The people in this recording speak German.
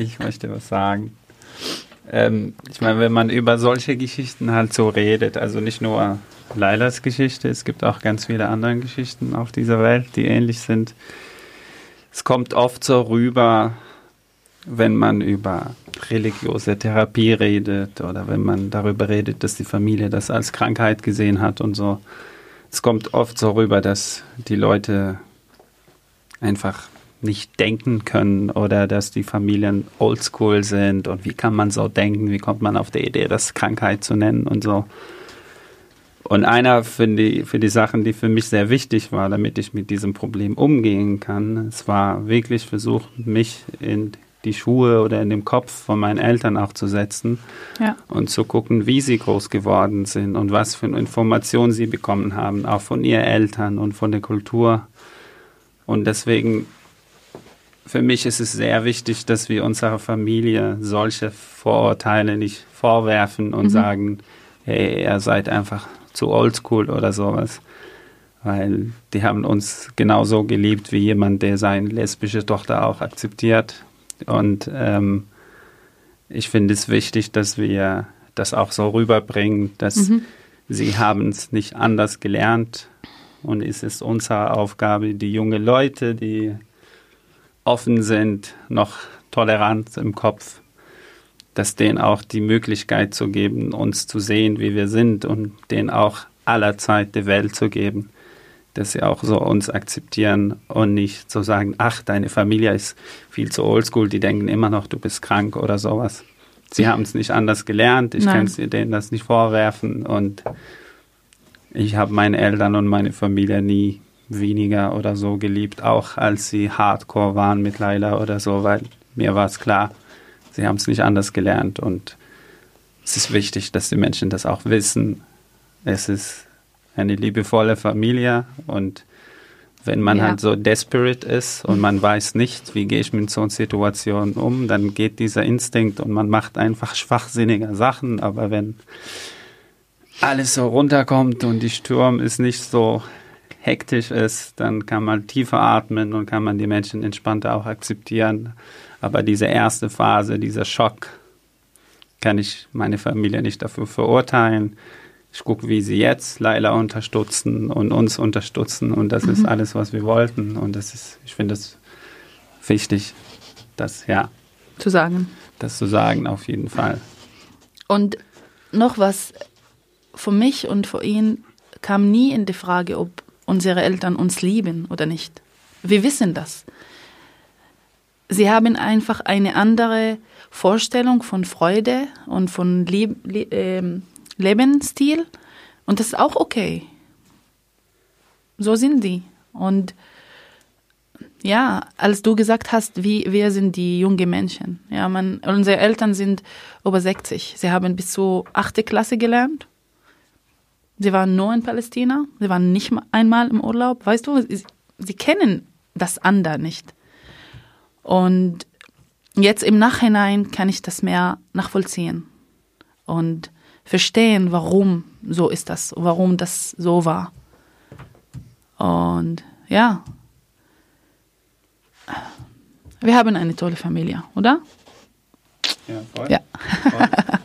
Ich möchte was sagen. Ähm, ich meine, wenn man über solche Geschichten halt so redet, also nicht nur Lailas Geschichte, es gibt auch ganz viele andere Geschichten auf dieser Welt, die ähnlich sind. Es kommt oft so rüber, wenn man über religiöse Therapie redet oder wenn man darüber redet, dass die Familie das als Krankheit gesehen hat und so. Es kommt oft so rüber, dass die Leute einfach nicht denken können oder dass die Familien oldschool sind und wie kann man so denken, wie kommt man auf die Idee, das Krankheit zu nennen und so. Und einer für die, für die Sachen, die für mich sehr wichtig war, damit ich mit diesem Problem umgehen kann, es war wirklich versucht, mich in die Schuhe oder in den Kopf von meinen Eltern auch zu setzen ja. und zu gucken, wie sie groß geworden sind und was für Informationen sie bekommen haben, auch von ihren Eltern und von der Kultur. Und deswegen, für mich ist es sehr wichtig, dass wir unserer Familie solche Vorurteile nicht vorwerfen und mhm. sagen, hey, ihr seid einfach zu oldschool oder sowas. Weil die haben uns genauso geliebt wie jemand, der seine lesbische Tochter auch akzeptiert und ähm, ich finde es wichtig, dass wir das auch so rüberbringen, dass mhm. sie haben es nicht anders gelernt. Und es ist unsere Aufgabe, die jungen Leute, die offen sind, noch tolerant im Kopf, dass denen auch die Möglichkeit zu geben, uns zu sehen, wie wir sind und denen auch aller Zeit die Welt zu geben dass sie auch so uns akzeptieren und nicht so sagen, ach, deine Familie ist viel zu oldschool, die denken immer noch, du bist krank oder sowas. Sie haben es nicht anders gelernt, ich kann denen das nicht vorwerfen. Und ich habe meine Eltern und meine Familie nie weniger oder so geliebt, auch als sie hardcore waren mit Laila oder so, weil mir war es klar, sie haben es nicht anders gelernt und es ist wichtig, dass die Menschen das auch wissen. Es ist eine liebevolle Familie und wenn man ja. halt so desperate ist und man weiß nicht, wie gehe ich mit so einer Situation um, dann geht dieser Instinkt und man macht einfach schwachsinnige Sachen. Aber wenn alles so runterkommt und die Sturm ist nicht so hektisch ist, dann kann man tiefer atmen und kann man die Menschen entspannter auch akzeptieren. Aber diese erste Phase, dieser Schock, kann ich meine Familie nicht dafür verurteilen ich gucke, wie sie jetzt Laila unterstützen und uns unterstützen und das mhm. ist alles, was wir wollten und das ist, ich finde es wichtig, das ja zu sagen. Das zu sagen, auf jeden Fall. Und noch was, für mich und für ihn kam nie in die Frage, ob unsere Eltern uns lieben oder nicht. Wir wissen das. Sie haben einfach eine andere Vorstellung von Freude und von Lieb, äh, Lebensstil und das ist auch okay. So sind die. Und ja, als du gesagt hast, wie wir sind die jungen Menschen. Ja, man, unsere Eltern sind über 60. Sie haben bis zur achte Klasse gelernt. Sie waren nur in Palästina. Sie waren nicht einmal im Urlaub. Weißt du, sie, sie kennen das andere nicht. Und jetzt im Nachhinein kann ich das mehr nachvollziehen. Und verstehen, warum so ist das, warum das so war. Und ja, wir haben eine tolle Familie, oder? Ja, voll. Ja. Voll.